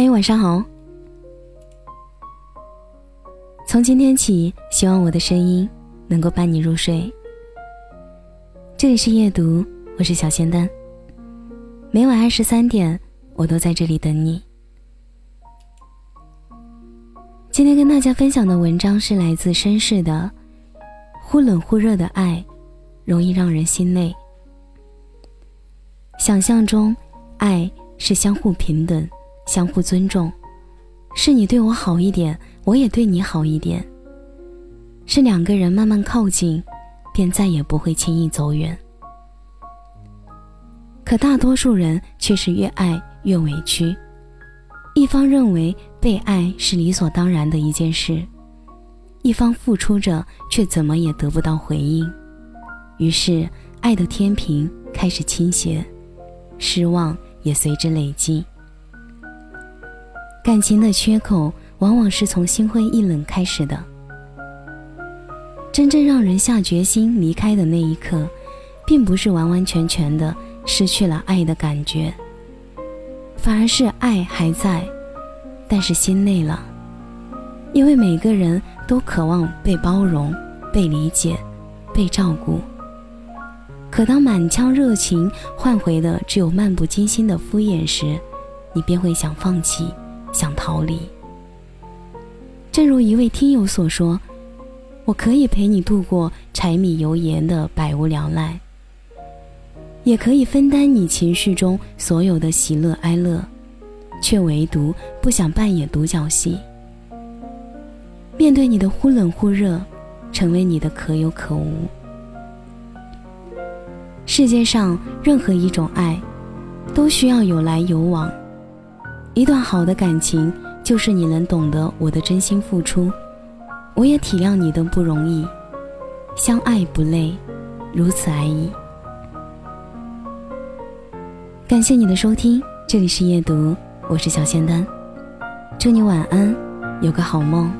嗨，晚上好。从今天起，希望我的声音能够伴你入睡。这里是夜读，我是小仙丹。每晚二十三点，我都在这里等你。今天跟大家分享的文章是来自绅士的《忽冷忽热的爱，容易让人心累》。想象中，爱是相互平等、相互尊重，是你对我好一点，我也对你好一点，是两个人慢慢靠近，便再也不会轻易走远。可大多数人却是越爱越委屈。一方认为被爱是理所当然的一件事，一方付出着却怎么也得不到回应，于是爱的天平开始倾斜，失望也随之累积。感情的缺口往往是从心灰意冷开始的，真正让人下决心离开的那一刻，并不是完完全全的失去了爱的感觉。反而是爱还在，但是心累了。因为每个人都渴望被包容、被理解、被照顾。可当满腔热情换回的只有漫不经心的敷衍时，你便会想放弃，想逃离。正如一位听友所说：“我可以陪你度过柴米油盐的百无聊赖。”也可以分担你情绪中所有的喜乐哀乐，却唯独不想扮演独角戏。面对你的忽冷忽热，成为你的可有可无。世界上任何一种爱，都需要有来有往。一段好的感情，就是你能懂得我的真心付出，我也体谅你的不容易，相爱不累，如此而已。感谢你的收听，这里是夜读，我是小仙丹，祝你晚安，有个好梦。